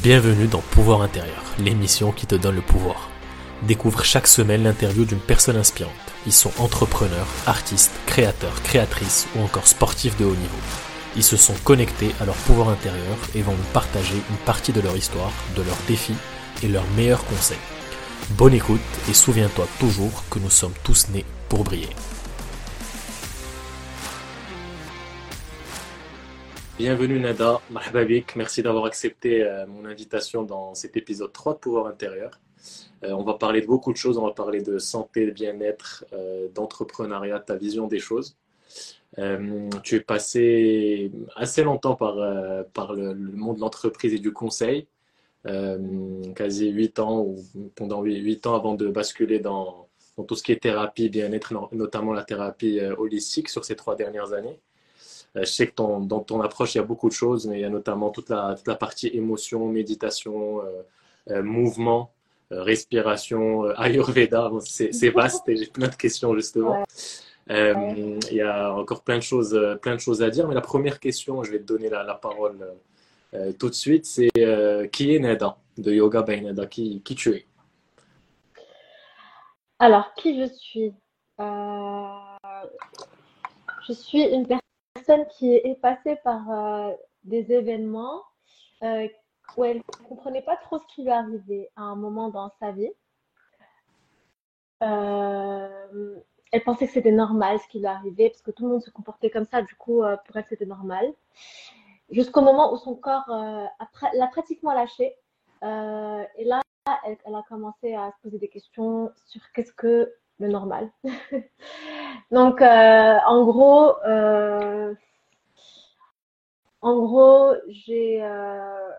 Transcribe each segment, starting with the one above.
Bienvenue dans Pouvoir intérieur, l'émission qui te donne le pouvoir. Découvre chaque semaine l'interview d'une personne inspirante. Ils sont entrepreneurs, artistes, créateurs, créatrices ou encore sportifs de haut niveau. Ils se sont connectés à leur pouvoir intérieur et vont nous partager une partie de leur histoire, de leurs défis et leurs meilleurs conseils. Bonne écoute et souviens-toi toujours que nous sommes tous nés pour briller. Bienvenue Nada, marhababik. Merci d'avoir accepté euh, mon invitation dans cet épisode 3 de Pouvoir intérieur. Euh, on va parler de beaucoup de choses, on va parler de santé, de bien-être, euh, d'entrepreneuriat, ta vision des choses. tu es passé assez longtemps par, par le, monde de l'entreprise et du conseil, quasi 8 ans ou pendant 8 ans avant de basculer dans, dans tout ce qui est thérapie, bien-être, notamment la thérapie holistique sur ces trois dernières années. Euh, je sais que dans ton approche, il y a beaucoup de choses, mais il y a notamment toute la, toute la partie émotion, méditation, euh, euh, mouvement, respiration, Ayurveda. C'est vaste et j'ai plein de questions justement. Il y a encore plein de, choses, plein de choses à dire, mais la première question, je vais te donner la, la parole tout de suite, c'est qui est Neda de Yoga by Neda? Qui, qui tu es? Alors, qui je suis? Je suis une personne personne qui est passée par euh, des événements euh, où elle ne comprenait pas trop ce qui lui arrivait à un moment dans sa vie. Euh, elle pensait que c'était normal ce qui lui arrivait parce que tout le monde se comportait comme ça, du coup, pour elle, c'était normal. Jusqu'au moment où son corps l'a pratiquement lâché. et là, elle, elle, a commencé à se poser des questions sur qu'est-ce que normal. Donc, euh, en gros, euh, en gros, j'ai euh,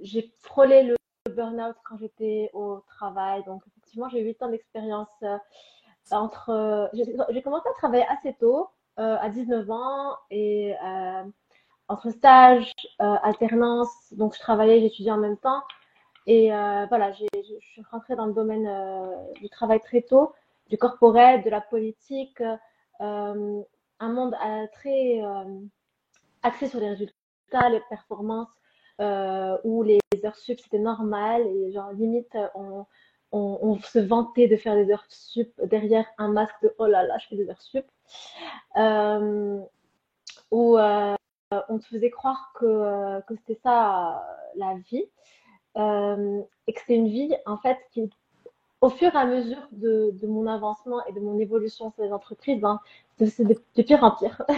j'ai frôlé le burn-out quand j'étais au travail. Donc, effectivement, j'ai 8 ans d'expérience entre. J'ai commencé à travailler assez tôt, à 19 ans, et entre stage, alternance. Donc, je travaillais, j'étudiais en même temps. Et voilà, je suis rentrée dans le domaine du travail très tôt du corporel, de la politique, euh, un monde euh, très euh, axé sur les résultats, les performances, où les heures sup c'était normal et genre limite on, on, se vantait de faire des heures sup derrière un masque de oh là là je fais des heures sup, où on te faisait croire que, que c'était ça la vie. et que c'est une vie en fait qui au fur et à mesure de, mon avancement et de mon évolution sur les entreprises, ben, c'est de, pire en pire.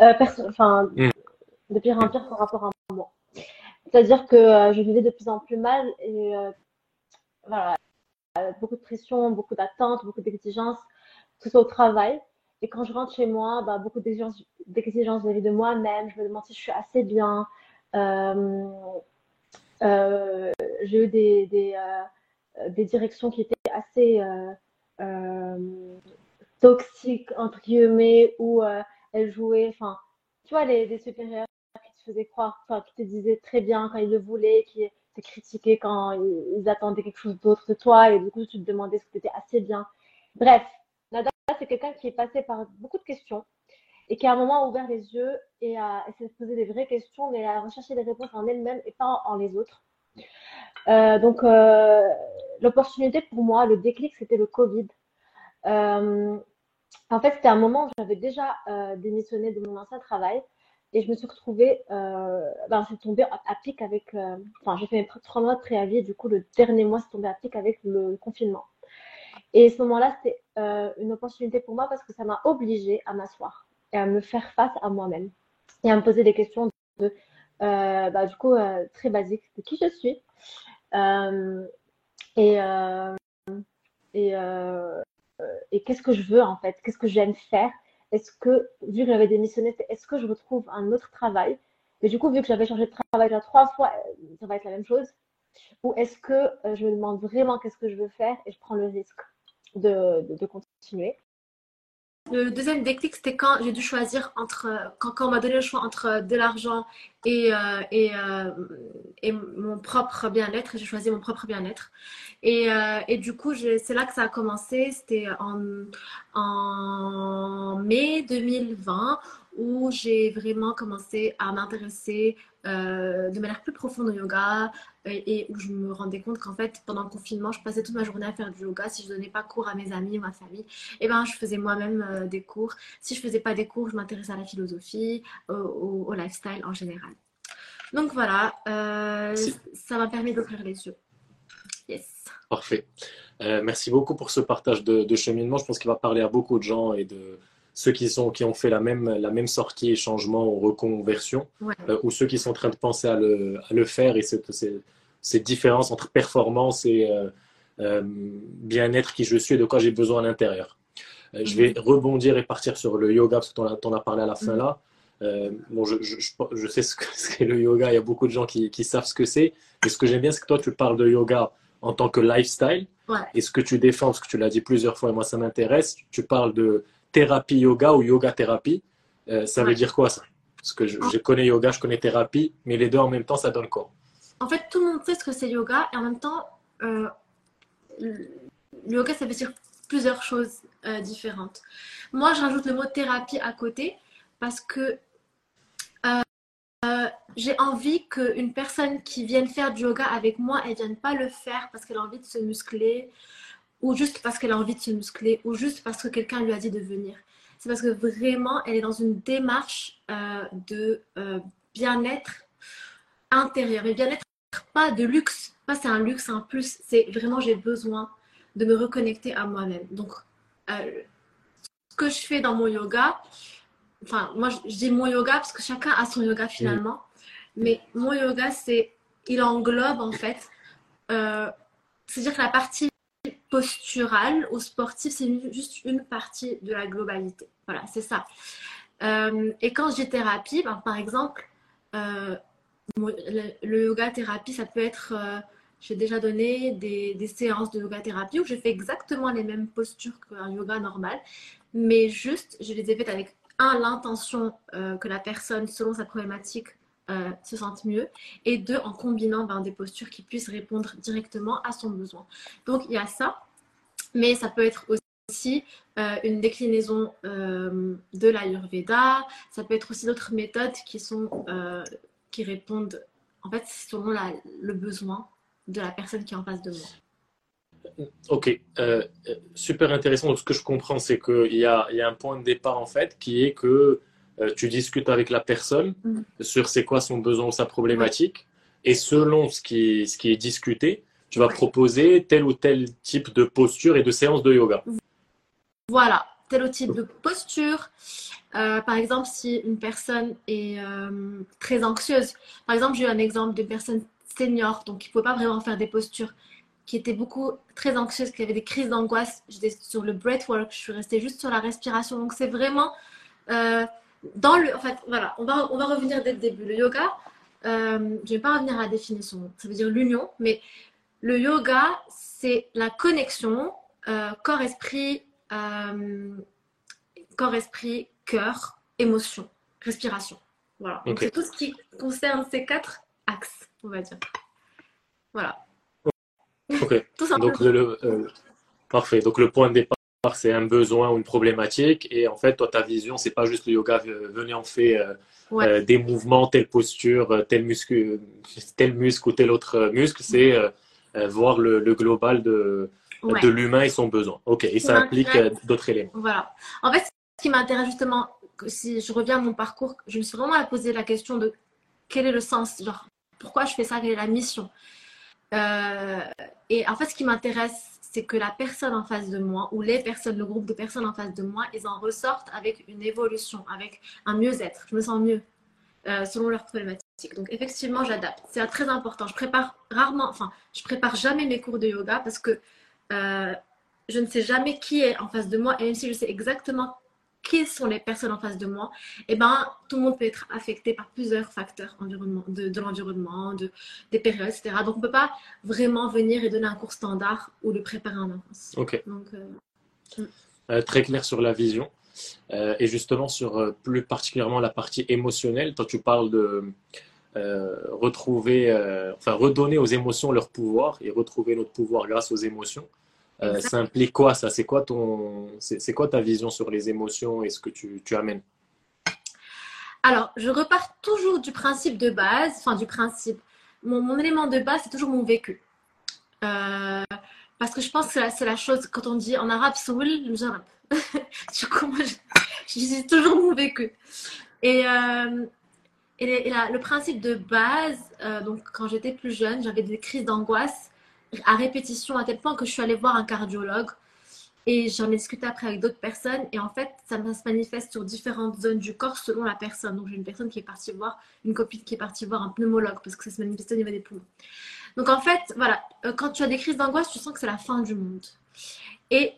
Euh, enfin, mm. de pire en pire par rapport à moi. C'est-à-dire que euh, je vivais de plus en plus mal et euh, voilà, beaucoup de pression, beaucoup d'attentes, beaucoup d'exigences, que ce soit au travail. Et quand je rentre chez moi, bah, beaucoup d'exigences vis-à-vis de moi-même. Je me demande si je suis assez bien. J'ai eu des, des directions qui étaient assez euh, euh, toxiques, entre guillemets, où elles jouaient, enfin, tu vois, les, supérieurs qui te faisaient croire, qui te disaient très bien quand ils le voulaient, qui te critiquaient quand ils, attendaient quelque chose d'autre de toi, et du coup, tu te demandais que tu étais assez bien. Bref, Nada, c'est quelqu'un qui est passé par beaucoup de questions et qui à un moment a ouvert les yeux et a essayé de poser des vraies questions, mais a recherché des réponses en elle-même et pas en les autres. Euh, donc, euh, l'opportunité pour moi, le déclic, c'était le Covid. Euh, en fait, c'était un moment où j'avais déjà démissionné de mon ancien travail et je me suis retrouvée, ben, c'est tombé à pic avec, enfin, j'ai fait trois mois de préavis, et du coup, le dernier mois, c'est tombé à pic avec le confinement. Et ce moment-là, c'était une opportunité pour moi parce que ça m'a obligée à m'asseoir et à me faire face à moi-même et à me poser des questions de, bah, du coup, très basiques de qui je suis, et euh, et, euh, et qu'est-ce que je veux en fait? Qu'est-ce que j'aime faire? Est-ce que, vu que j'avais démissionné, est-ce que je retrouve un autre travail? Mais du coup, vu que j'avais changé de travail déjà trois fois, ça va être la même chose. Ou est-ce que je me demande vraiment qu'est-ce que je veux faire et je prends le risque de, de continuer? Le deuxième déclic, c'était quand j'ai dû choisir entre, quand, quand on m'a donné le choix entre de l'argent et, euh, et, euh, et, mon propre bien-être. J'ai choisi mon propre bien-être. Et, euh, et, du coup, c'est là que ça a commencé. C'était en, en mai 2020 où j'ai vraiment commencé à m'intéresser euh, de manière plus profonde au yoga et, où je me rendais compte qu'en fait, pendant le confinement, je passais toute ma journée à faire du yoga. Si je ne donnais pas cours à mes amis ou ma famille, et eh ben, je faisais moi-même euh, des cours. Si je ne faisais pas des cours, je m'intéressais à la philosophie, au, au, lifestyle en général. Donc voilà, euh, ça m'a permis d'ouvrir les yeux. Yes. Parfait. merci beaucoup pour ce partage de, de cheminement. Je pense qu'il va parler à beaucoup de gens et de, ceux qui, sont, qui ont fait la même, la même sortie, changement ou reconversion, euh, ou ceux qui sont en train de penser à le, à le faire et cette, cette, différence entre performance et euh, euh, bien-être qui je suis et de quoi j'ai besoin à l'intérieur. Je vais mhm. rebondir et partir sur le yoga parce que tu en, as parlé à la fin mhm. là. bon, je, je, je, sais ce qu'est le yoga, il y a beaucoup de gens qui, qui savent ce que c'est. Et ce que j'aime bien, c'est que toi, tu parles de yoga en tant que lifestyle. Et ce que tu défends, parce que tu l'as dit plusieurs fois et moi, ça m'intéresse, tu parles de thérapie yoga ou yoga thérapie. Euh, ça veut dire quoi ça? Parce que je, connais yoga, je connais thérapie, mais les deux en même temps, ça donne quoi? En fait, tout le monde sait ce que c'est yoga et en même temps, euh, le yoga, ça veut dire plusieurs choses euh, différentes. Moi, je rajoute le mot thérapie à côté parce que j'ai envie qu'une personne qui vienne faire du yoga avec moi, elle ne vienne pas le faire parce qu'elle a envie de se muscler ou juste parce qu'elle a envie de se muscler, ou juste parce que quelqu'un lui a dit de venir. C'est parce que vraiment, elle est dans une démarche euh, de euh, bien-être intérieur. Et bien-être, pas de luxe, pas c'est un luxe, un plus, c'est vraiment j'ai besoin de me reconnecter à moi-même. Donc, euh, ce que je fais dans mon yoga, enfin, moi je, dis mon yoga parce que chacun a son yoga finalement, mais mon yoga, c'est, il englobe en fait, c'est-à-dire que la partie postural ou sportif, c'est juste une partie de la globalité. Voilà, c'est ça. Euh, et quand je dis thérapie, ben, par exemple, euh, le, yoga thérapie, ça peut être, euh, j'ai déjà donné des, des, séances de yoga thérapie où je fais exactement les mêmes postures qu'un yoga normal, mais juste, je les ai faites avec, un, l'intention que la personne, selon sa problématique, euh, se sentent mieux, et deux, en combinant ben, des postures qui puissent répondre directement à son besoin. Donc il y a ça, mais ça peut être aussi euh, une déclinaison euh, de l'Ayurveda, ça peut être aussi d'autres méthodes qui, sont, qui répondent en fait selon le besoin de la personne qui est en face de moi. Ok, super intéressant. Donc, ce que je comprends, c'est qu'il y a, y a, un point de départ en fait qui est que euh, tu discutes avec la personne mm. sur c'est quoi son besoin ou sa problématique. Et selon ce qui, ce qui est discuté, tu vas proposer tel ou tel type de posture et de séance de yoga. Voilà, tel ou type de posture. Euh, par exemple, si une personne est euh, très anxieuse, par exemple, j'ai eu un exemple d'une personne senior, donc qui ne pouvait pas vraiment faire des postures, qui était beaucoup très anxieuse, qui avait des crises d'angoisse. J'étais sur le breathwork, je suis restée juste sur la respiration. Donc, c'est vraiment dans le, en fait, voilà, on va, on va revenir dès le début. Le yoga, euh, je ne vais pas revenir à la définition, ça veut dire l'union, mais le yoga, c'est la connexion euh, corps-esprit, euh, corps-esprit, cœur, émotion, respiration. Voilà. Donc, c'est tout ce qui concerne ces quatre axes, on va dire. Voilà. Ok. tout simplement. Donc, le, parfait. Donc, le point de départ c'est un besoin ou une problématique. Et en fait, toi, ta vision, c'est pas juste le yoga, venez, on fait euh, euh, des mouvements, telle posture, euh, tel muscle, tel muscle ou tel autre muscle. C'est voir le, global de, de l'humain et son besoin. OK. Et ça implique d'autres éléments. Voilà. En fait, ce qui m'intéresse justement, si je reviens à mon parcours, je me suis vraiment posé la question de quel est le sens, genre, pourquoi je fais ça, quelle est la mission? et en fait, ce qui m'intéresse, c'est que la personne en face de moi ou les personnes, le groupe de personnes en face de moi, ils en ressortent avec une évolution, avec un mieux-être. Je me sens mieux euh, selon leurs problématiques. Donc effectivement, j'adapte. C'est très important. Je prépare rarement, enfin, je prépare jamais mes cours de yoga parce que euh, je ne sais jamais qui est en face de moi et même si je sais exactement qui sont les personnes en face de moi, et eh ben, tout le monde peut être affecté par plusieurs facteurs environnement, de, de l'environnement, de, des périodes, etc. Donc, on ne peut pas vraiment venir et donner un cours standard ou le préparer en avance. Ok. Donc, euh, euh, très clair sur la vision. Euh, et justement, sur plus particulièrement la partie émotionnelle, quand tu parles de retrouver, enfin, redonner aux émotions leur pouvoir et retrouver notre pouvoir grâce aux émotions. Euh, ça implique quoi ça? C'est quoi ton, c'est quoi ta vision sur les émotions et ce que tu, tu amènes? Alors, je repars toujours du principe de base, enfin du principe. Mon, mon élément de base, c'est toujours mon vécu. Euh, parce que je pense que c'est la, chose, quand on dit en arabe, soul, du coup, moi, je, dis toujours mon vécu. Et, euh, et, le principe de base, euh, donc quand j'étais plus jeune, j'avais des crises d'angoisse à répétition à tel point que je suis allée voir un cardiologue et j'en ai discuté après avec d'autres personnes. Et en fait, ça se manifeste sur différentes zones du corps selon la personne. Donc, j'ai une personne qui est partie voir, une copine qui est partie voir un pneumologue parce que ça se manifeste au niveau des poumons. Donc, en fait, voilà, euh, quand tu as des crises d'angoisse, tu sens que c'est la fin du monde. Et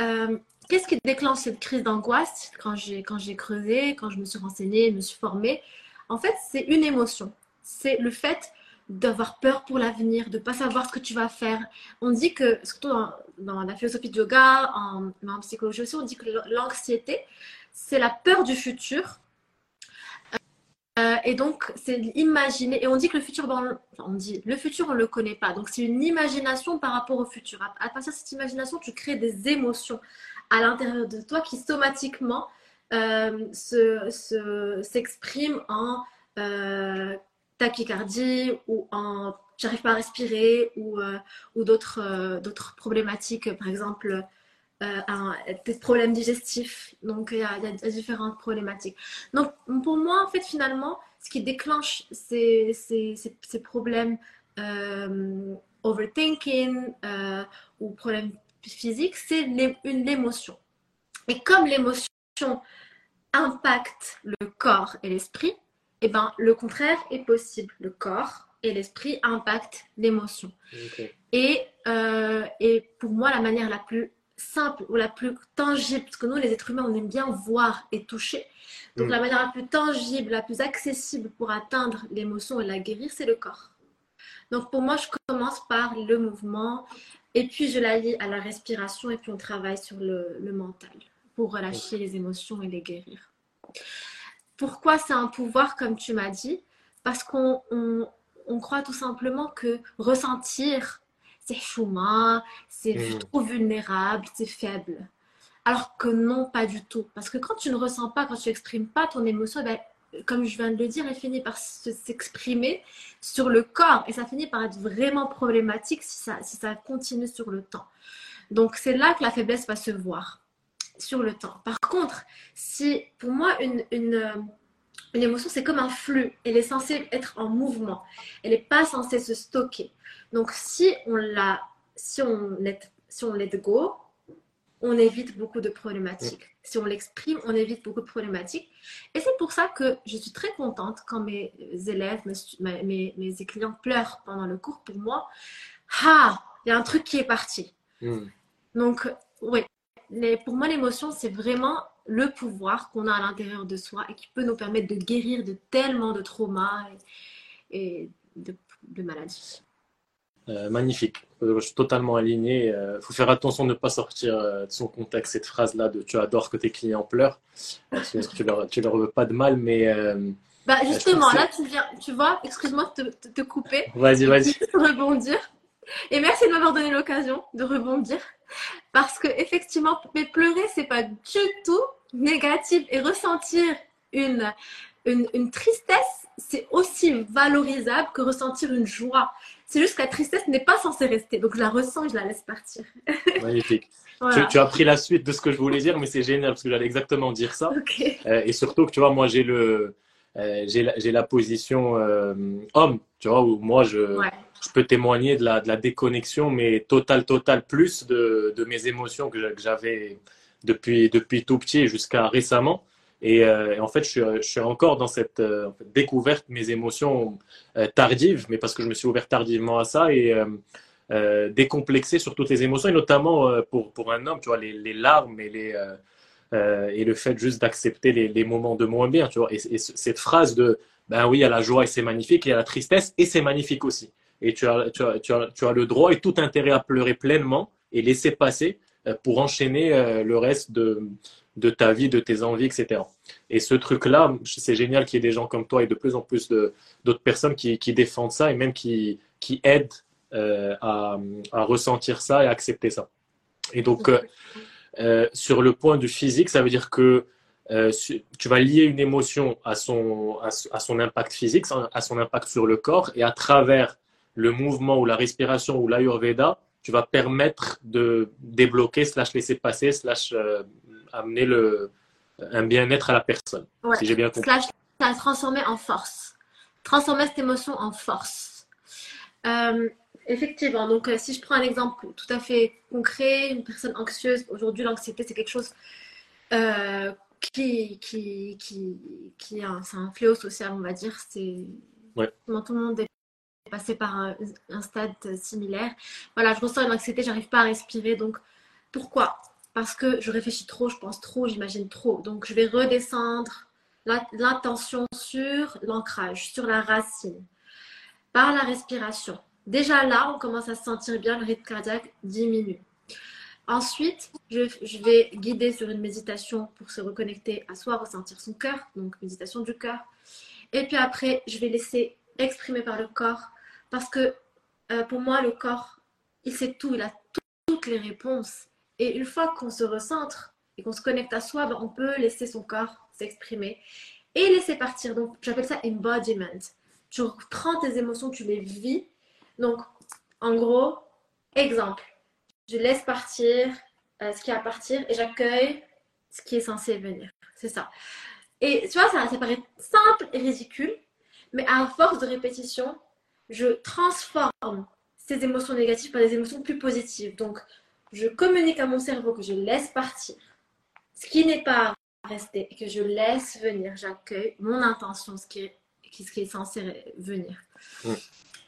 euh, qu'est-ce qui déclenche cette crise d'angoisse quand j'ai, quand j'ai creusé, quand je me suis renseignée, me suis formée? En fait, c'est une émotion. C'est le fait d'avoir peur pour l'avenir, de ne pas savoir ce que tu vas faire. On dit que, surtout dans, la philosophie du yoga, en, en, psychologie aussi, on dit que l'anxiété, c'est la peur du futur. Euh, et donc, c'est imaginer. Et on dit que le futur, on dit, le futur, on le connaît pas. Donc, c'est une imagination par rapport au futur. À, partir de cette imagination, tu crées des émotions à l'intérieur de toi qui somatiquement euh, s'expriment en euh, tachycardie ou en j'arrive pas à respirer ou, euh, ou d'autres euh, d'autres problématiques, par exemple euh, des problèmes digestifs. Donc il y, a, différentes problématiques. Donc pour moi, en fait, finalement, ce qui déclenche ces, ces, ces, problèmes overthinking ou problèmes physiques, c'est une émotion. Et comme l'émotion impacte le corps et l'esprit, eh ben, le contraire est possible. Le corps et l'esprit impactent l'émotion. Et, euh, et pour moi, la manière la plus simple ou la plus tangible, parce que nous, les êtres humains, on aime bien voir et toucher. Donc, mm. la manière la plus tangible, la plus accessible pour atteindre l'émotion et la guérir, c'est le corps. Donc, pour moi, je commence par le mouvement et puis je la lie à la respiration et puis on travaille sur le, le mental pour relâcher les émotions et les guérir. Pourquoi c'est un pouvoir, comme tu m'as dit? Parce qu'on on, croit tout simplement que ressentir, c'est chouma, c'est trop vulnérable, c'est faible. Alors que non, pas du tout. Parce que quand tu ne ressens pas, quand tu n'exprimes pas ton émotion, ben, comme je viens de le dire, elle finit par s'exprimer sur le corps et ça finit par être vraiment problématique si ça, si ça continue sur le temps. Donc c'est là que la faiblesse va se voir sur le temps. Par contre, si pour moi, une, une, une émotion, c'est comme un flux. Elle est censée être en mouvement. Elle n'est pas censée se stocker. Donc, si on la, si on let, si on let go, on évite beaucoup de problématiques. Si on l'exprime, on évite beaucoup de problématiques. Et c'est pour ça que je suis très contente quand mes élèves, mes, mes, mes clients pleurent pendant le cours. Pour moi, ah, il y a un truc qui est parti. Hmm. Donc, oui, pour moi, l'émotion, c'est vraiment le pouvoir qu'on a à l'intérieur de soi et qui peut nous permettre de guérir de tellement de traumas et, de, maladies. Euh, magnifique. Euh, je suis totalement aligné. Il euh, faut faire attention de ne pas sortir de son contexte cette phrase-là de tu adores que tes clients pleurent. Parce que tu leur, tu leur veux pas de mal, mais. bah justement, là, tu, viens, tu vois, excuse-moi de te, te, couper. Vas-y, vas-y. rebondir. Et merci de m'avoir donné l'occasion de rebondir. Parce que effectivement, mais pleurer, c'est pas du tout négatif. Et ressentir une, une, une tristesse, c'est aussi valorisable que ressentir une joie. C'est juste que la tristesse n'est pas censée rester. Donc je la ressens et je la laisse partir. Magnifique. Tu, as pris la suite de ce que je voulais dire, mais c'est génial parce que j'allais exactement dire ça. Euh, et surtout que tu vois, moi j'ai le, euh, j'ai la, la, position euh, homme, tu vois, où moi je, je peux témoigner de la, de la déconnexion, mais total, total, plus de, de mes émotions que j'avais depuis, depuis tout petit jusqu'à récemment. Et, euh, en fait, je suis, je suis, encore dans cette euh, découverte, mes émotions euh, tardives, mais parce que je me suis ouvert tardivement à ça et décomplexé sur toutes les émotions, et notamment pour, pour un homme, tu vois, les, les larmes et, les, et le fait juste d'accepter les, les, moments de moins bien, tu vois. Et, et, cette phrase de, ben oui, a la joie et c'est magnifique, et a la tristesse et c'est magnifique aussi et tu as, tu, as, tu, as, tu as, le droit et tout intérêt à pleurer pleinement et laisser passer euh, pour enchaîner euh, le reste de, de ta vie, de tes envies, etc. Et ce truc-là, c'est génial qu'il y ait des gens comme toi et de plus en plus d'autres personnes qui, qui, défendent ça et même qui, qui aident euh, à, à, ressentir ça et à accepter ça. Et donc, sur le point du physique, ça veut dire que tu vas lier une émotion à son, à, son impact physique, à son impact sur le corps, et à travers le mouvement ou la respiration ou l'ayurveda, tu vas permettre de débloquer, slash laisser passer, slash amener le, un bien-être à la personne. Si j'ai bien compris. Slash la transformer en force. Transformer cette émotion en force. Euh, effectivement, donc euh, si je prends un exemple tout à fait concret, une personne anxieuse, aujourd'hui l'anxiété c'est quelque chose euh, qui, qui, qui, qui est un, fléau social, on va dire. C'est ouais. tout le monde est passé par un, stade similaire. Voilà, je ressens une anxiété, j'arrive pas à respirer. Donc pourquoi? Parce que je réfléchis trop, je pense trop, j'imagine trop. Donc je vais redescendre l'attention sur l'ancrage, sur la racine, par la respiration. Déjà là, on commence à se sentir bien, le rythme cardiaque diminue. Ensuite, je, vais guider sur une méditation pour se reconnecter à soi, ressentir son cœur, donc méditation du cœur. Et puis après, je vais laisser exprimer par le corps, parce que euh, pour moi, le corps, il sait tout, il a toutes les réponses. Et une fois qu'on se recentre et qu'on se connecte à soi, ben, on peut laisser son corps s'exprimer et laisser partir. Donc, j'appelle ça embodiment. Tu prends tes émotions, tu les vis. Donc, en gros, exemple, je laisse partir euh, ce qui a à partir et j'accueille ce qui est censé venir. C'est ça. Et tu vois, ça, ça paraît simple et ridicule, mais à force de répétition, je transforme ces émotions négatives par des émotions plus positives. Donc, je communique à mon cerveau que je laisse partir ce qui n'est pas rester et que je laisse venir, j'accueille mon intention, ce qui est, ce qui est censé venir.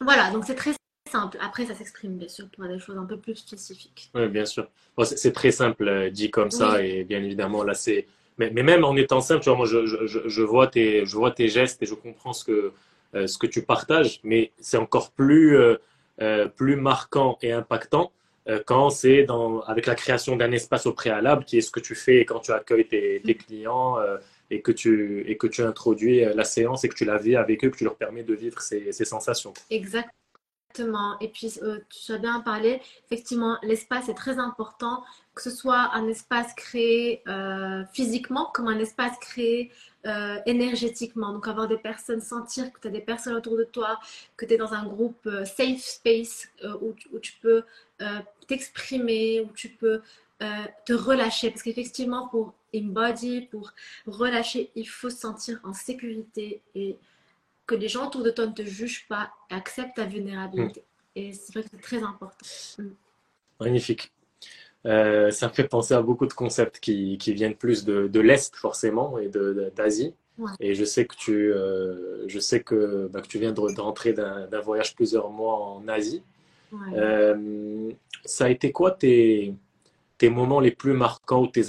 Voilà, donc c'est très simple. Après, ça s'exprime bien sûr pour des choses un peu plus spécifiques. Oui, bien sûr. c'est très simple euh, dit comme ça et bien évidemment, là, c'est. Mais, mais, même en étant simple, tu vois, moi, je, je, je, vois tes, je vois tes gestes et je comprends ce que, ce que tu partages, mais c'est encore plus, euh, plus marquant et impactant euh, quand c'est avec la création d'un espace au préalable, qui est ce que tu fais quand tu accueilles tes, clients euh, et, que tu, et que tu introduis euh, la séance et que tu la vis avec eux, que tu leur permets de vivre ces, ces sensations. Exactement. Et puis, tu as bien parlé, effectivement, l'espace est très important, que ce soit un espace créé physiquement comme un espace créé euh, énergétiquement. Donc, avoir des personnes, sentir que tu as des personnes autour de toi, que tu es dans un groupe euh, safe space euh, où, où, tu peux t'exprimer, où tu peux te relâcher. Parce qu'effectivement, pour embody, pour relâcher, il faut se sentir en sécurité et que les gens autour de toi ne te jugent pas et acceptent ta vulnérabilité. Mm. Et c'est vrai que c'est très important. Mm. Magnifique. Euh, ça me fait penser à beaucoup de concepts qui, qui viennent plus de, de l'Est forcément et d'Asie. Et je sais que tu, euh, je sais que, bah, que tu viens de, rentrer d'un voyage plusieurs mois en Asie. Euh, ça a été quoi tes, tes moments les plus marquants ou tes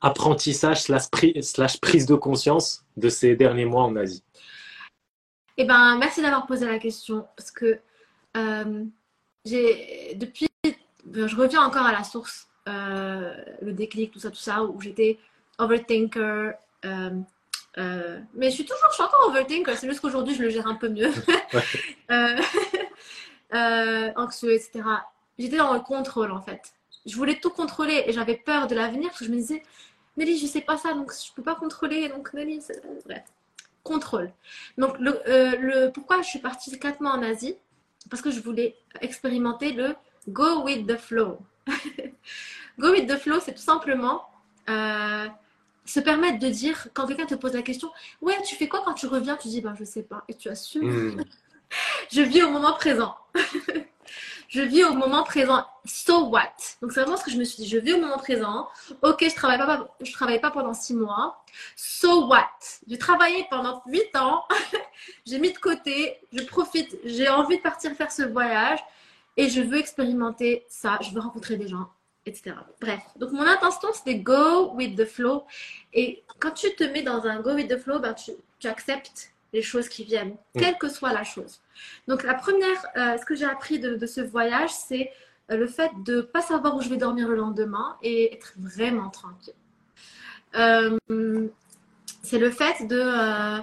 apprentissages slash, prise de conscience de ces derniers mois en Asie? Eh ben, merci d'avoir posé la question parce que j'ai depuis je reviens encore à la source, euh, le déclic, tout ça, tout ça, où j'étais overthinker. Euh, euh, mais je suis toujours, je suis encore overthinker, c'est juste qu'aujourd'hui je le gère un peu mieux. anxieux, etc. J'étais dans le contrôle en fait. Je voulais tout contrôler et j'avais peur de l'avenir parce que je me disais, Nelly, je sais pas ça, donc je peux pas contrôler. Donc Nelly, bref, contrôle. Donc le, le, pourquoi je suis partie quatre mois en Asie? Parce que je voulais expérimenter le go with the flow. go with the flow, c'est tout simplement euh, se permettre de dire, quand quelqu'un te pose la question, ouais, tu fais quoi quand tu reviens? Tu dis, ben, je sais pas. Et tu assumes. Hmm. je vis au moment présent. je vis au moment présent. So what? Donc, c'est vraiment ce que je me suis dit. Je vis au moment présent. Ok, je travaille pas, je travaille pas pendant six mois. So what? J'ai travaillé pendant huit ans. j'ai mis de côté. Je profite. J'ai envie de partir faire ce voyage et je veux expérimenter ça, je veux rencontrer des gens, etc. Bref, donc mon intention c'était go with the flow. Et quand tu te mets dans un go with the flow, ben, tu, tu acceptes les choses qui viennent, mm. quelle que soit la chose. Donc la première, euh, ce que j'ai appris de, de, ce voyage, c'est euh, le fait de ne pas savoir où je vais dormir le lendemain et être vraiment tranquille. Euh, c'est le fait de...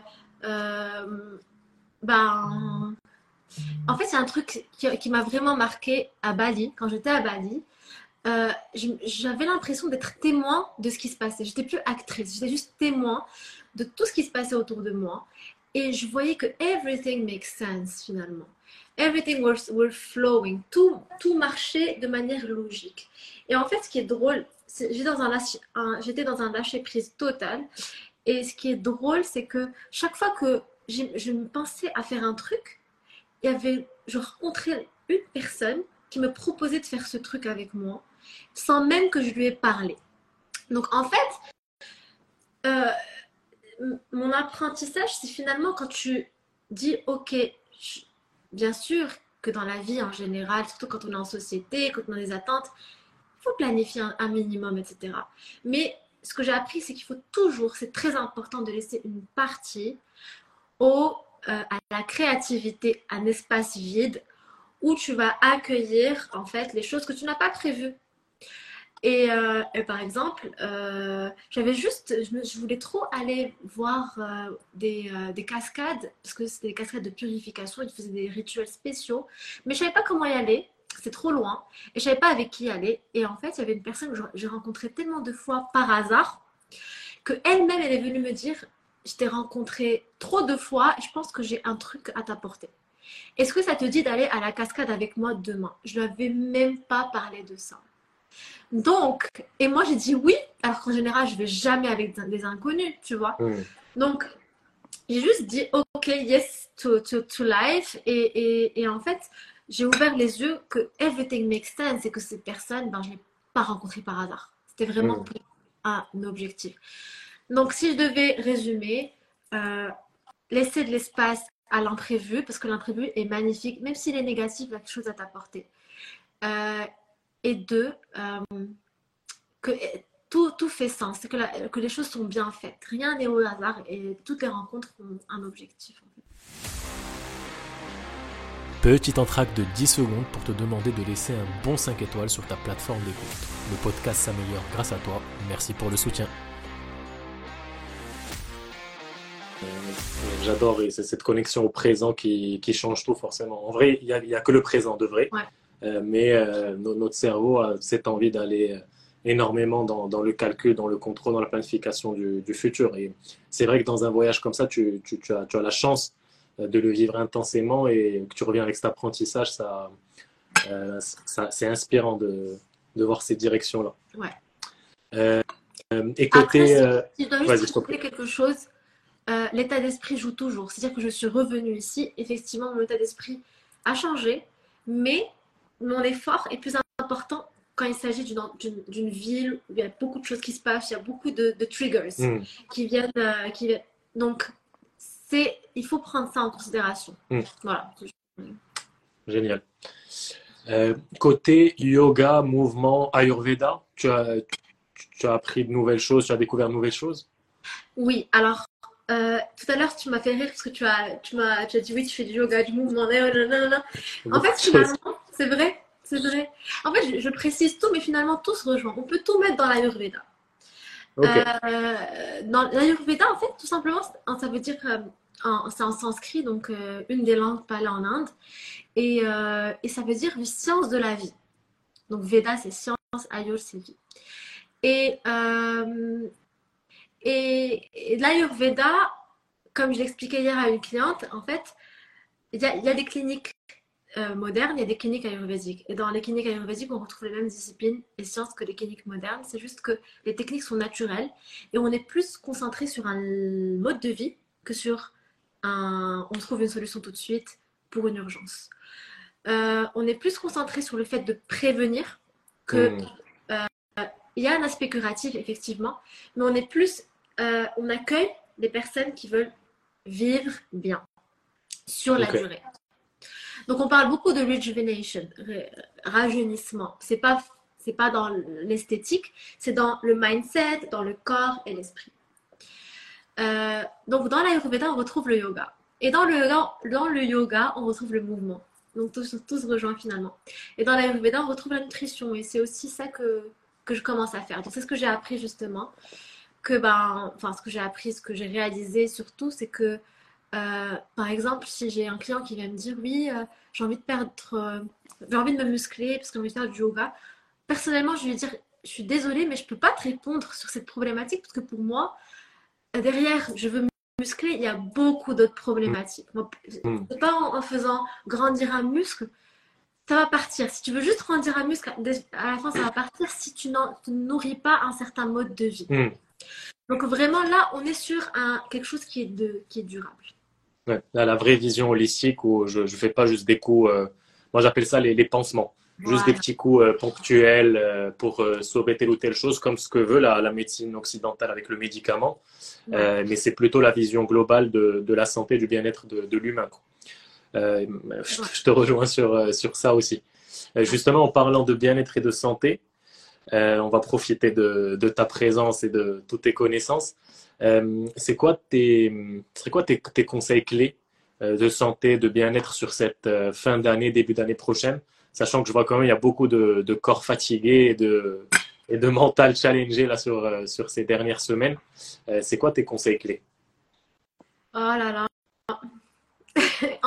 ben, en fait, c'est un truc qui, m'a vraiment marqué à Bali, quand j'étais à Bali. euh, j'avais l'impression d'être témoin de ce qui se passait. J'étais plus actrice, j'étais juste témoin de tout ce qui se passait autour de moi. Et je voyais que everything makes sense finalement. Everything was, was flowing. Tout, tout marchait de manière logique. Et en fait, ce qui est drôle, j'étais dans un, j'étais dans un lâcher prise total. Et ce qui est drôle, c'est que chaque fois que je me pensais à faire un truc, il y avait, je rencontrais une personne qui me proposait de faire ce truc avec moi sans même que je lui ai parlé. Donc en fait, euh, mon apprentissage, c'est finalement quand tu dis, ok, bien sûr que dans la vie en général, surtout quand on est en société, quand on a des attentes, il faut planifier un, minimum, etc. Mais ce que j'ai appris, c'est qu'il faut toujours, c'est très important de laisser une partie au, euh, à la créativité, un espace vide où tu vas accueillir en fait les choses que tu n'as pas prévues. Euh, et, par exemple, euh, j'avais juste, je, voulais trop aller voir euh, des, des, cascades, parce que c'était des cascades de purification, ils faisaient des rituels spéciaux, mais je savais pas comment y aller, c'est trop loin, et je savais pas avec qui aller. Et en fait, il y avait une personne que j'ai rencontrée tellement de fois par hasard, que elle-même, elle est venue me dire, je t'ai rencontré trop de fois, je pense que j'ai un truc à t'apporter. Est-ce que ça te dit d'aller à la cascade avec moi demain? Je n'avais même pas parlé de ça. Donc, et moi j'ai dit oui, alors qu'en général je vais jamais avec des inconnus, tu vois. Mm. Donc, j'ai juste dit ok, yes to, to, life. Et, et, en fait, j'ai ouvert les yeux que everything makes sense et que ces personnes, ben, je ne l'ai pas rencontrées par hasard. C'était vraiment mm. un objectif. Donc, si je devais résumer, euh, laisser de l'espace à l'imprévu, parce que l'imprévu est magnifique, même s'il est négatif, il y a quelque chose à t'apporter. Euh, et deux, euh, que tout, tout, fait sens, que, que, les choses sont bien faites. Rien n'est au hasard et toutes les rencontres ont un objectif. Petit entraque de 10 secondes pour te demander de laisser un bon 5 étoiles sur ta plateforme d'écoute. Le podcast s'améliore grâce à toi. Merci pour le soutien. J'adore et c'est cette connexion au présent qui, qui, change tout forcément. En vrai, il n'y a, a, que le présent de vrai. Ouais. Euh, mais euh, notre cerveau a cette envie d'aller euh, énormément dans, dans, le calcul, dans le contrôle, dans la planification du, du futur. Et c'est vrai que dans un voyage comme ça, tu, tu, tu, as, tu, as, la chance de le vivre intensément et que tu reviens avec cet apprentissage, ça, ça c'est inspirant de, de, voir ces directions-là. Ouais. Euh, et côté. Après, si, je dois juste quelque chose, euh, l'état d'esprit joue toujours. C'est-à-dire que je suis revenue ici, effectivement, mon état d'esprit a changé, mais mon effort est plus important quand il s'agit d'une ville où il y a beaucoup de choses qui se passent, il y a beaucoup de, triggers hmm. qui, viennent, euh, qui Donc, il faut prendre ça en considération. Hmm. Voilà. Génial. Euh, côté yoga, mouvement, ayurveda, tu as, tu as appris de nouvelles choses, tu as découvert de nouvelles choses? Oui, alors euh, tout à l'heure, tu m'as fait rire parce que tu as, tu m'as, tu as dit oui, tu fais du yoga, du mouvement. En fait, finalement, c'est vrai, c'est vrai. En fait, je, précise tout, mais finalement, tout se rejoint. On peut tout mettre dans l'Ayurveda. Euh, dans l'Ayurveda, en fait, tout simplement, ça veut dire, euh, c'est en sanskrit, donc une des langues parlées en Inde, et, et, ça veut dire science de la vie. Donc Veda, c'est science, Ayur, c'est vie. Et et, l'Ayurveda, comme je l'expliquais hier à une cliente, en fait, il y a, des cliniques euh, modernes, il y a des cliniques ayurvédiques. Et dans les cliniques ayurvédiques, on retrouve les mêmes disciplines et sciences que les cliniques modernes. C'est juste que les techniques sont naturelles et on est plus concentré sur un mode de vie que sur un. On trouve une solution tout de suite pour une urgence. Euh, on est plus concentré sur le fait de prévenir que. Hmm. Euh, il y a un aspect curatif, effectivement, mais on est plus euh, on accueille les personnes qui veulent vivre bien sur la durée. Donc on parle beaucoup de rejuvenation, rajeunissement. C'est pas c'est pas dans l'esthétique, c'est dans le mindset, dans le corps et l'esprit. Euh, donc dans l'Ayurveda, on retrouve le yoga. Et dans le, yoga, dans le yoga, on retrouve le mouvement. Donc tous, tous rejoints finalement. Et dans l'Ayurveda, on retrouve la nutrition. Et c'est aussi ça que, que je commence à faire. Donc c'est ce que j'ai appris justement que, ben, enfin, ce que j'ai appris, ce que j'ai réalisé surtout, c'est que, euh, par exemple, si j'ai un client qui vient me dire, oui, euh, j'ai envie de perdre, euh, j'ai envie de me muscler parce que j'ai envie de faire du yoga, personnellement, je vais dire, je suis désolée, mais je ne peux pas te répondre sur cette problématique parce que pour moi, derrière, je veux muscler, il y a beaucoup d'autres problématiques. Mm. pas en, faisant grandir un muscle, ça va partir. Si tu veux juste grandir un muscle, à la fin, ça va partir si tu, ne nourris pas un certain mode de vie. Mm. Donc vraiment, là, on est sur un, quelque chose qui est, de, qui est durable. Ouais, la vraie vision holistique où je ne fais pas juste des coups, euh, moi j'appelle ça les, les pansements. Juste des petits coups euh, ponctuels euh, pour sauver telle ou telle chose, comme ce que veut la, la médecine occidentale avec le médicament. mais c'est plutôt la vision globale de, de la santé, du bien-être de, de l'humain. Je, te rejoins sur, sur ça aussi. justement, en parlant de bien-être et de santé, on va profiter de, ta présence et de toutes tes connaissances. c'est quoi tes, conseils clés de santé, de bien-être sur cette fin d'année, début d'année prochaine? Sachant que je vois quand même il y a beaucoup de, corps fatigués et de, mental challengé là sur, euh, ces dernières semaines. Euh, c'est quoi tes conseils clés? Oh là là.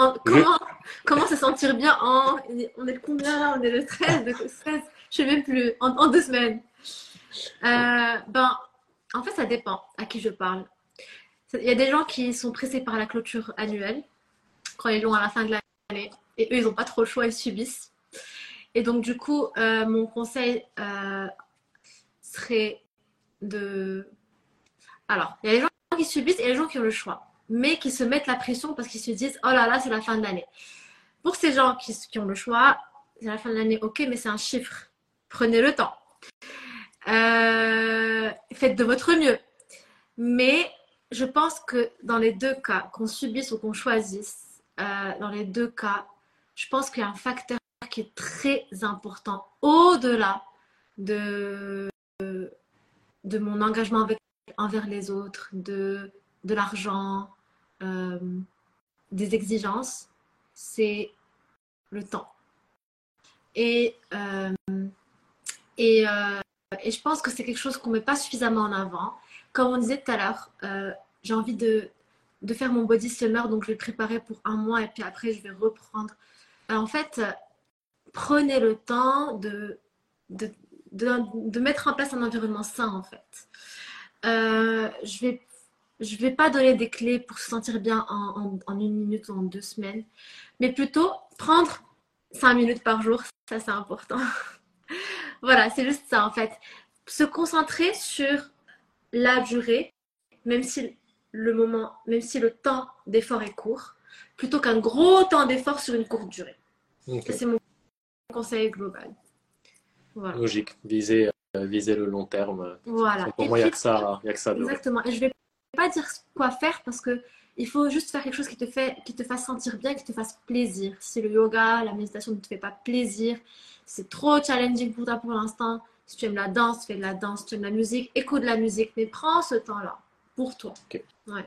comment, se sentir bien en. On est le combien là? On est le 13, le 13 Je ne sais même plus. En, deux semaines. Euh, ben, en fait, ça dépend à qui je parle. Il y a des gens qui sont pressés par la clôture annuelle, quand ils l'ont à la fin de l'année. Et eux, ils n'ont pas trop le choix, ils subissent. Et donc, du coup, euh, mon conseil euh, serait de. Alors, il y a les gens qui subissent et les gens qui ont le choix, mais qui se mettent la pression parce qu'ils se disent Oh là là, c'est la fin de l'année. Pour ces gens qui, qui ont le choix, c'est la fin de l'année, ok, mais c'est un chiffre. Prenez le temps. Euh, faites de votre mieux. Mais je pense que dans les deux cas, qu'on subisse ou qu'on choisisse, dans les deux cas, je pense qu'il y a un facteur qui est très important au-delà de, de mon engagement envers les autres, de, de l'argent, euh, des exigences, c'est le temps. Et, euh, et, euh, et, je pense que c'est quelque chose qu'on ne met pas suffisamment en avant. Comme on disait tout à l'heure, j'ai envie de, faire mon body summer, donc je vais préparer pour un mois et puis après je vais reprendre. en fait, prenez le temps de, mettre en place un environnement sain, en fait. Euh, je vais je vais pas donner des clés pour se sentir bien en, en, une minute ou en deux semaines, mais plutôt prendre cinq minutes par jour, ça c'est important. voilà, c'est juste ça en fait. Se concentrer sur la durée, même si le moment, même si le temps d'effort est court, plutôt qu'un gros temps d'effort sur une courte durée. C'est mon conseil global. Logique, viser, euh, viser le long terme. Voilà. Pour moi, il n'y a, que ça, y a que ça. Exactement. Et je ne vais pas dire quoi faire parce que il faut juste faire quelque chose qui te, fait, qui te fasse sentir bien, qui te fasse plaisir. Si le yoga, la méditation ne te fait pas plaisir, c'est trop challenging pour toi pour l'instant. Si tu aimes la danse, fais de la danse. Si tu aimes la musique, écoute de la musique. Mais prends ce temps-là pour toi. Ouais.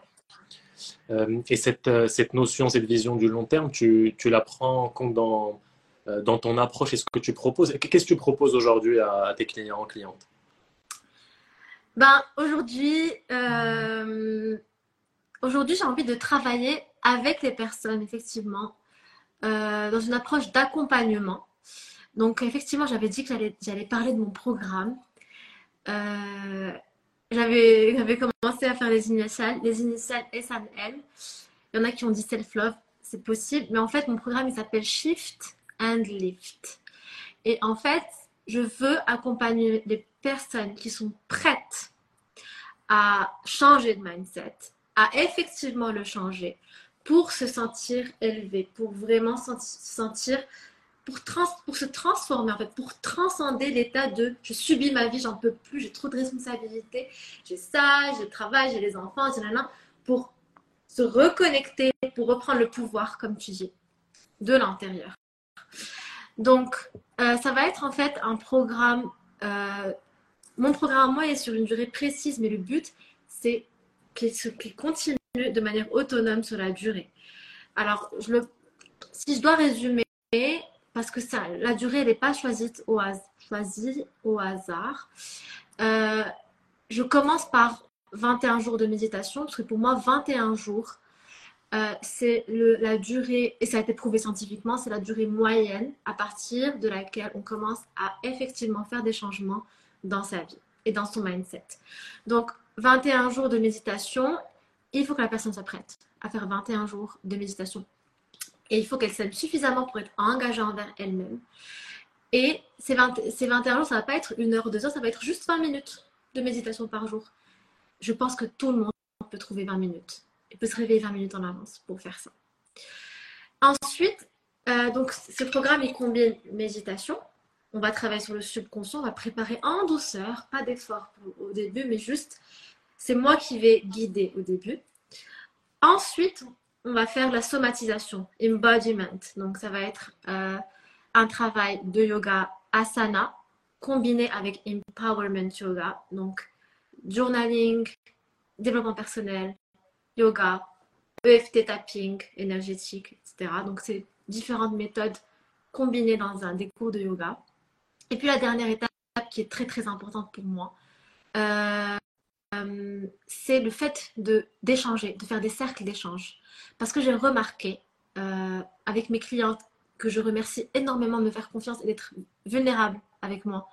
Euh, et cette, euh, cette notion, cette vision du long terme, tu, tu la prends en compte dans, euh, dans ton approche et ce que tu proposes. Qu'est-ce que tu proposes aujourd'hui à, tes clients, clientes? Ben, Aujourd'hui, euh, aujourd'hui j'ai envie de travailler avec les personnes, effectivement, euh, dans une approche d'accompagnement. Donc, effectivement, j'avais dit que j'allais parler de mon programme. j'avais commencé à faire les initiales, les initiales SNL. Il y en a qui ont dit self-love, c'est possible. Mais en fait, mon programme, il s'appelle Shift and lift. Et en fait, je veux accompagner les personnes qui sont prêtes à changer de mindset, effectivement le changer pour se sentir élevé, pour vraiment se sentir, pour, trans, pour se transformer en fait, pour transcender l'état de je subis ma vie, j'en peux plus, j'ai trop de responsabilités, j'ai ça, j'ai le travail, j'ai les enfants, j'ai pour se reconnecter, pour reprendre le pouvoir, comme tu dis, de l'intérieur. Donc, euh, ça va être en fait un programme. Euh, mon programme, moi, est sur une durée précise, mais le but, c'est qu'il continue de manière autonome sur la durée. Alors, si je dois résumer, parce que ça, la durée, n'est pas choisie au, hasard, euh, je commence par 21 jours de méditation, parce que pour moi, 21 jours, euh, c'est la durée, et ça a été prouvé scientifiquement, c'est la durée moyenne à partir de laquelle on commence à effectivement faire des changements dans sa vie et dans son mindset. Donc, 21 jours de méditation, il faut que la personne soit prête à faire 21 jours de méditation. Et il faut qu'elle s'aime suffisamment pour être engagée envers elle-même. Et ces, 20 ces 21 jours, ça va pas être une heure, deux heures, ça va être juste 20 minutes de méditation par jour. Je pense que tout le monde peut trouver 20 minutes. Il peut se réveiller 20 minutes en avance pour faire ça. Ensuite, euh, donc ce programme, il combine méditation. On va travailler sur le subconscient, on va préparer en douceur, pas d'effort au début, mais juste, c'est moi qui vais guider au début. Ensuite, on va faire la somatisation, embodiment. Donc, ça va être euh, un travail de yoga asana combiné avec empowerment yoga. Donc, journaling, développement personnel, yoga, EFT tapping énergétique, etc. Donc, c'est différentes méthodes combinées dans un des cours de yoga. Et puis, la dernière étape qui est très, très importante pour moi, euh, c'est le fait d'échanger, de faire des cercles d'échange. Parce que j'ai remarqué euh, avec mes clientes que je remercie énormément de me faire confiance et d'être vulnérable avec moi.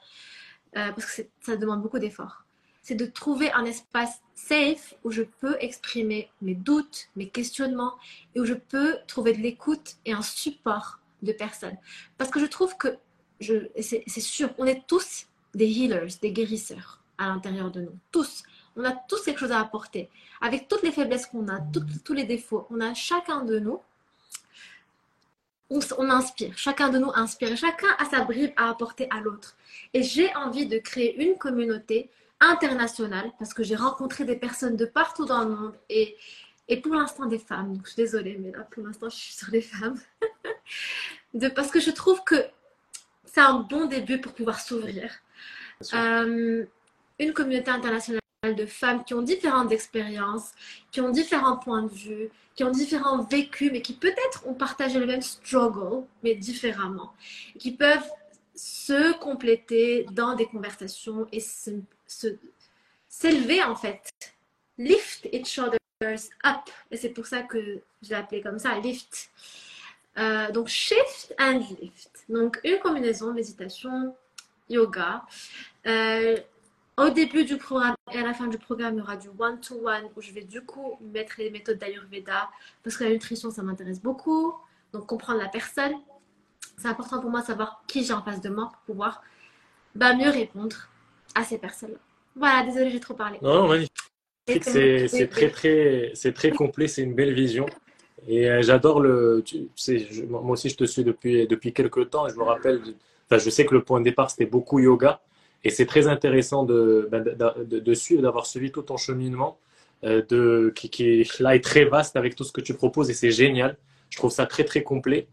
Euh, parce que ça demande beaucoup d'efforts. C'est de trouver un espace safe où je peux exprimer mes doutes, mes questionnements et où je peux trouver de l'écoute et un support de personnes. Parce que je trouve que, c'est sûr, on est tous des healers, des guérisseurs à l'intérieur de nous. Tous. On a tous quelque chose à apporter. Avec toutes les faiblesses qu'on a, tout- tous les défauts, on a chacun de nous on, inspire, chacun de nous inspire, chacun a sa bribe à apporter à l'autre. Et j'ai envie de créer une communauté internationale parce que j'ai rencontré des personnes de partout dans le monde et, et pour l'instant des femmes. Donc je suis désolée, mais là pour l'instant je suis sur les femmes. de, parce que je trouve que c'est un bon début pour pouvoir s'ouvrir. Euh, une communauté internationale de femmes qui ont différentes expériences, qui ont différents points de vue, qui ont différents vécus, mais qui peut-être ont partagé le même struggle, mais différemment, qui peuvent se compléter dans des conversations et se, se- s'élever en fait, lift each other's up. Et c'est pour ça que je l'ai appelé comme ça, lift. Euh, donc shift and lift. Donc une combinaison méditation, yoga. Euh, au début du programme et à la fin du programme, il y aura du one-to-one où je vais du coup mettre les méthodes d'Ayurveda parce que la nutrition, ça m'intéresse beaucoup. Donc, comprendre la personne. C'est important pour moi de savoir qui j'ai en face de moi pour pouvoir bah, mieux répondre à ces personnes-là. Voilà, désolée, j'ai trop parlé. Non, non, magnifique. C'est très, très, c'est très complet, c'est une belle vision. Et euh, j'adore le. tu sais, je- moi aussi, je te suis depuis, depuis quelques temps et je me rappelle. Enfin, je sais que le point de départ, c'était beaucoup yoga. Et c'est très intéressant de, ben, de, suivre, d'avoir suivi tout ton cheminement, euh, de, qui, qui là est très vaste avec tout ce que tu proposes et c'est génial. Je trouve ça très, très complet.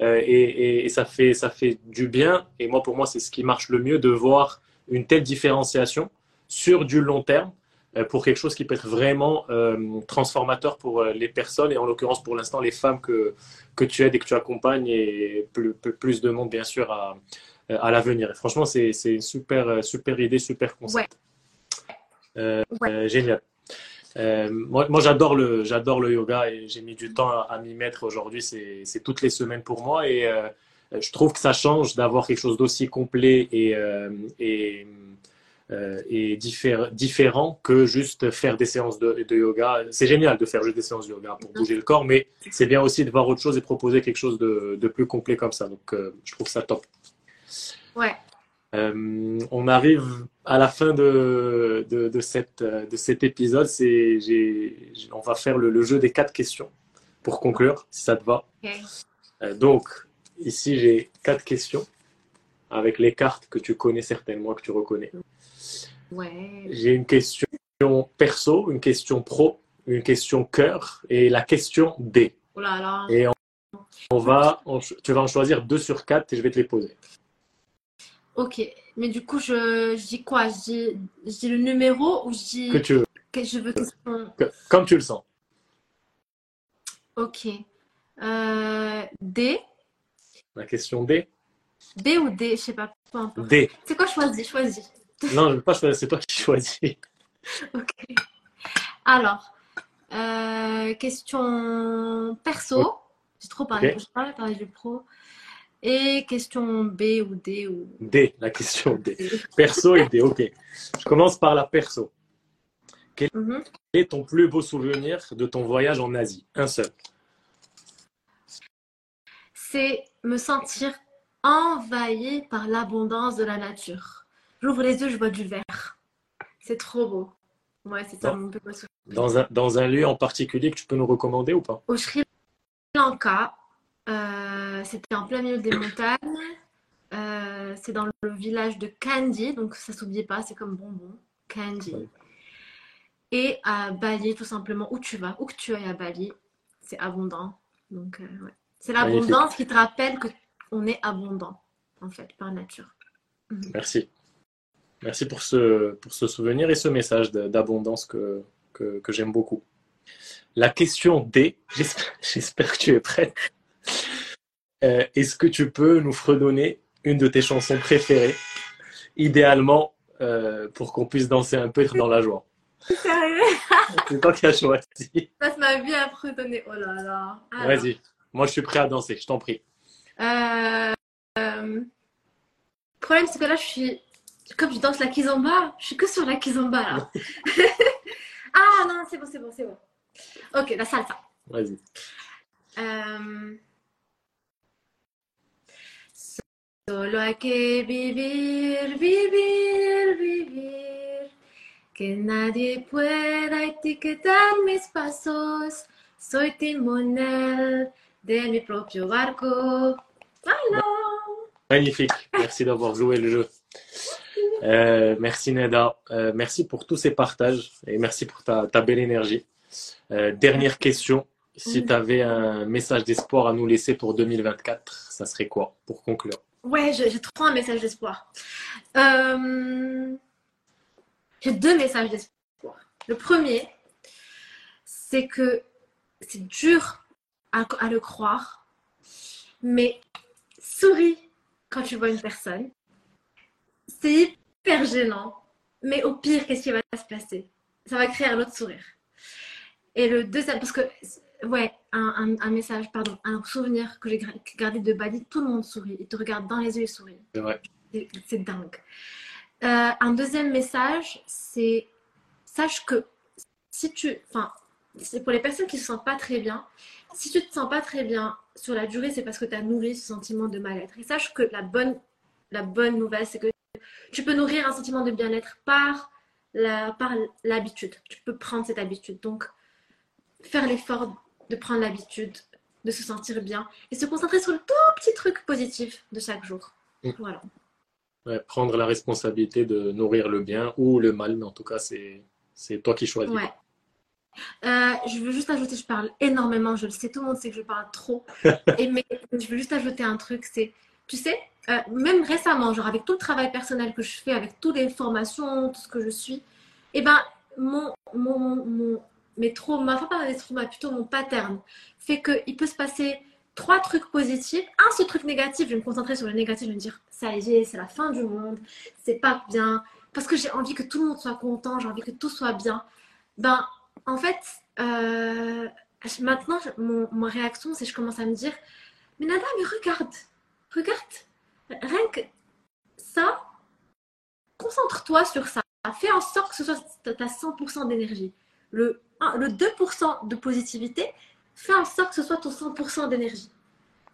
Euh, et, ça fait, ça fait du bien. Et moi, pour moi, c'est ce qui marche le mieux de voir une telle différenciation sur du long terme euh, pour quelque chose qui peut être vraiment transformateur pour les personnes et en l'occurrence pour l'instant les femmes que, que tu aides et que tu accompagnes et plus- plus de monde bien sûr à, à l'avenir. Franchement, c'est une super, euh, super idée, super concept. Euh, Ouais. euh, génial. Euh, moi, moi j'adore le, j'adore le yoga et j'ai mis du temps à, à m'y mettre aujourd'hui. C'est toutes les semaines pour moi et euh, je trouve que ça change d'avoir quelque chose d'aussi complet et, euh, et, euh, et diffé- différent que juste faire des séances de, de yoga. C'est génial de faire juste des séances de yoga pour bouger le corps, mais c'est bien aussi de voir autre chose et proposer quelque chose de, de plus complet comme ça. Donc, euh, je trouve ça top. Ouais. Euh, on arrive à la fin de, de, de cette, de cet épisode. C'est, j'ai, on va faire le, le jeu des quatre questions pour conclure, si ça te va. Euh, donc, ici, j'ai quatre questions avec les cartes que tu connais certainement, que tu reconnais. Ouais. J'ai une question perso, une question pro, une question cœur et la question D. Oh là là. Et on, on va, on- tu vas en choisir deux sur quatre et je vais te les poser. Ok. Mais du coup, je, je dis quoi? Je dis, je dis le numéro ou je dis Que tu veux, que je veux que- comme tu le sens. Ok. Euh, D. La question D. D ou D, je sais pas. Peu. D. C'est quoi choisis? Choisis. Non, je veux pas choisir, c'est toi qui choisis. Ok. Alors, Euh, question perso. J'ai trop parlé, Ok. j'ai pas parlé du pro. Et question B ou D ou D, la question D. Perso et D, ok. Je commence par la perso. Mhm. Quel est ton plus beau souvenir de ton voyage en Asie? Un seul. C'est me sentir envahi par l'abondance de la nature. J'ouvre les yeux, je vois du vert. C'est trop beau. Ouais, c'est ça Bon. mon plus beau souvenir. Dans un, dans un lieu en particulier que tu peux nous recommander ou pas? Au Sri Lanka, euh, c'était en plein milieu des montagnes. Euh, c'est dans le village de Kandy, donc ça s'oublie pas, c'est comme bonbon, Kandy. Et à Bali, tout simplement, où tu vas, où que tu ailles à Bali, c'est abondant. Donc, euh, ouais. C'est l'abondance qui te rappelle que on est abondant, en fait, par nature. Merci. Merci pour ce, pour ce souvenir et ce message d'abondance que, que, que j'aime beaucoup. La question D, j'espère que tu es prête. Euh, Est-ce que tu peux nous fredonner une de tes chansons préférées, idéalement euh, pour qu'on puisse danser un peu, être dans la joie? Sérieux? C'est toi qui as choisi. Je passe ma vie à fredonner. Oh là là. Vas-y, moi je suis prêt à danser, je t'en prie. Euh, euh, le problème, c'est que là, je suis. Comme je danse la kizomba, je suis que sur la kizomba là. ah non, c'est bon, c'est bon, c'est bon. Ok, la salsa. Vas-y. Euh, Solo hay que vivir, vivir, vivir. Que nadie pueda etiquetar mis pasos. Soy timonel de mi propio barco. Voilà. Magnifique. Merci d'avoir joué le jeu. Euh, merci Neda. Euh, merci pour tous ces partages et merci pour ta, ta belle énergie. Euh, dernière question. Si Mhm. tu avais un message d'espoir à nous laisser pour 2024, ça serait quoi pour conclure? Ouais, j'ai trop un message d'espoir. Euh, J'ai deux messages d'espoir. Le premier, c'est que c'est dur à le croire, mais souris quand tu vois une personne. C'est hyper gênant, mais au pire, qu'est-ce qui va se passer? Ça va créer un autre sourire. Et le deuxième, parce que, ouais, un, un- un message, pardon, un souvenir que j'ai gardé de Bali, tout le monde sourit. Il te regarde dans les yeux et sourit. C'est vrai. C'est dingue. Euh, un deuxième message, c'est sache que si tu, enfin, c'est pour les personnes qui se sentent pas très bien, si tu te sens pas très bien sur la durée, c'est parce que tu as nourri ce sentiment de mal-être. Et sache que la bonne, la bonne nouvelle, c'est que tu peux nourrir un sentiment de bien-être par la, par l'habitude. Tu peux prendre cette habitude. Donc, faire l'effort de prendre l'habitude, de se sentir bien et se concentrer sur le tout petit truc positif de chaque jour. Mm. Voilà. Ouais, prendre la responsabilité de nourrir le bien ou le mal, mais en tout cas, c'est c'est toi qui choisis. Ouais. Euh, je veux juste ajouter, je parle énormément, je le sais, tout le monde sait que je parle trop. Et mais je veux juste ajouter un truc, c'est, tu sais, euh, même récemment, genre avec tout le travail personnel que je fais, avec toutes les formations, tout ce que je suis, et ben mon, mon, mon, mon- mes traumas, enfin pas mes traumas, plutôt mon pattern, fait qu'il peut se passer trois trucs positifs, un seul truc négatif, je vais me concentrer sur le négatif, je vais me dire, ça y est, c'est la fin du monde, c'est pas bien, parce que j'ai envie que tout le monde soit content, j'ai envie que tout soit bien. Ben, en fait, euh, maintenant, mon, ma réaction, c'est je commence à me dire, mais Nada, mais regarde, regarde, rien que ça, concentre-toi sur ça. Fais en sorte que ce soit ta 100% d'énergie. Le, un- le 2% de positivité, fais en sorte que ce soit ton 100% d'énergie.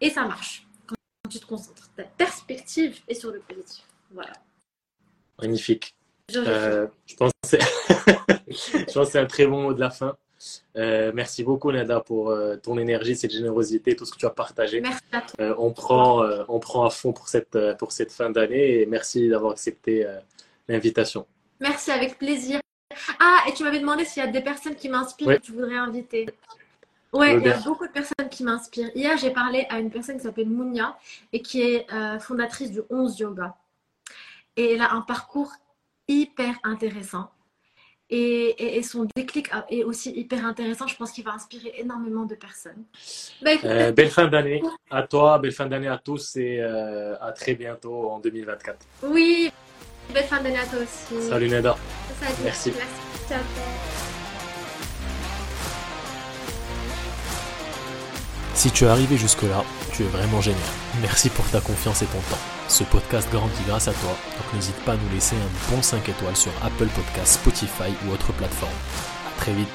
Et ça marche quand tu te concentres. Ta perspective est sur le positif. Voilà. Magnifique. Je Euh, je pense que c'est un très bon mot de la fin. Euh, merci beaucoup, Nada, pour euh, ton énergie, cette générosité, tout ce que tu as partagé. Merci à toi. Euh, on, prend, on prend à fond pour cette, pour cette fin d'année et merci d'avoir accepté l'invitation. Merci, avec plaisir. Ah, et tu m'avais demandé s'il y a des personnes qui m'inspirent Oui. que tu voudrais inviter. Ouais, il y a beaucoup de personnes qui m'inspirent. Hier, j'ai parlé à une personne qui s'appelle Mounia et qui est euh, fondatrice du 11 Yoga. Et elle a un parcours hyper intéressant. Et, et- et son déclic est aussi hyper intéressant. Je pense qu'il va inspirer énormément de personnes. Bah, Euh, belle fin d'année à toi, belle fin d'année à tous et euh, à très bientôt en 2024. oui, belle fin d'année à toi aussi. Salut Neda. Merci. Si tu es arrivé jusque-là, tu es vraiment génial. Merci pour ta confiance et ton temps. Ce podcast grandit grâce à toi, donc n'hésite pas à nous laisser un bon 5 étoiles sur Apple Podcasts, Spotify ou autre plateforme. A très vite.